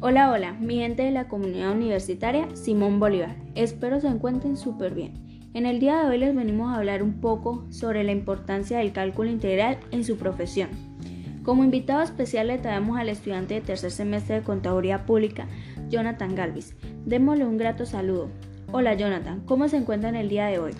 Hola, hola, mi gente de la comunidad universitaria Simón Bolívar. Espero se encuentren súper bien. En el día de hoy les venimos a hablar un poco sobre la importancia del cálculo integral en su profesión. Como invitado especial le traemos al estudiante de tercer semestre de Contaduría Pública, Jonathan Galvis. Démosle un grato saludo. Hola Jonathan, ¿cómo se encuentra en el día de hoy?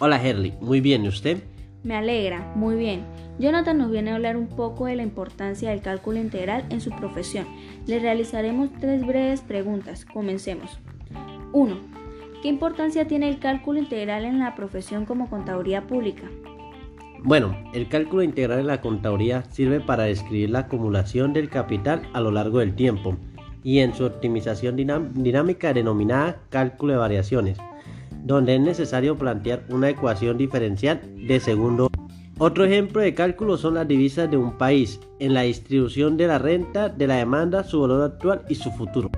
Hola Herly, muy bien, ¿y usted? Me alegra, muy bien. Jonathan nos viene a hablar un poco de la importancia del cálculo integral en su profesión. Le realizaremos tres breves preguntas. Comencemos. 1. ¿Qué importancia tiene el cálculo integral en la profesión como contaduría pública? Bueno, el cálculo integral en la contaduría sirve para describir la acumulación del capital a lo largo del tiempo y en su optimización dinámica denominada cálculo de variaciones donde es necesario plantear una ecuación diferencial de segundo. Otro ejemplo de cálculo son las divisas de un país en la distribución de la renta, de la demanda, su valor actual y su futuro.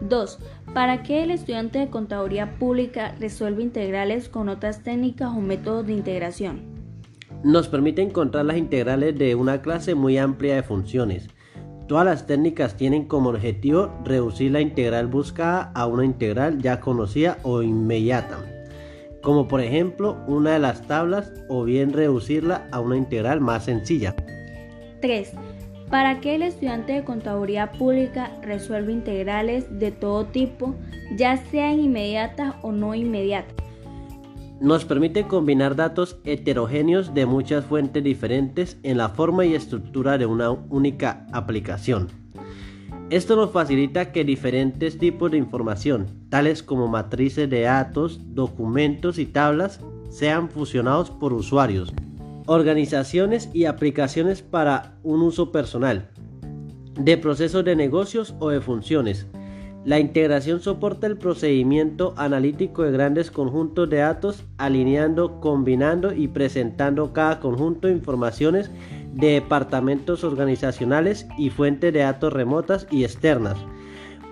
2. ¿Para qué el estudiante de contaduría pública resuelve integrales con otras técnicas o métodos de integración? Nos permite encontrar las integrales de una clase muy amplia de funciones. Todas las técnicas tienen como objetivo reducir la integral buscada a una integral ya conocida o inmediata, como por ejemplo una de las tablas o bien reducirla a una integral más sencilla. 3. ¿Para qué el estudiante de contaduría pública resuelve integrales de todo tipo, ya sean inmediatas o no inmediatas? nos permite combinar datos heterogéneos de muchas fuentes diferentes en la forma y estructura de una única aplicación. Esto nos facilita que diferentes tipos de información, tales como matrices de datos, documentos y tablas, sean fusionados por usuarios, organizaciones y aplicaciones para un uso personal, de procesos de negocios o de funciones, la integración soporta el procedimiento analítico de grandes conjuntos de datos, alineando, combinando y presentando cada conjunto de informaciones de departamentos organizacionales y fuentes de datos remotas y externas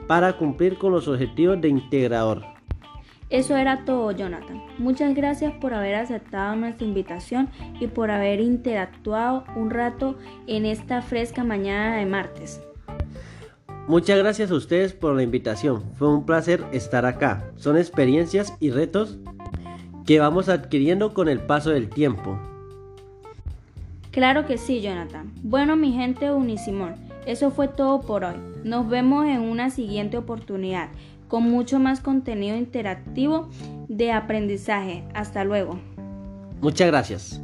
para cumplir con los objetivos de integrador. Eso era todo, Jonathan. Muchas gracias por haber aceptado nuestra invitación y por haber interactuado un rato en esta fresca mañana de martes. Muchas gracias a ustedes por la invitación. Fue un placer estar acá. Son experiencias y retos que vamos adquiriendo con el paso del tiempo. Claro que sí, Jonathan. Bueno, mi gente Unisimón, eso fue todo por hoy. Nos vemos en una siguiente oportunidad con mucho más contenido interactivo de aprendizaje. Hasta luego. Muchas gracias.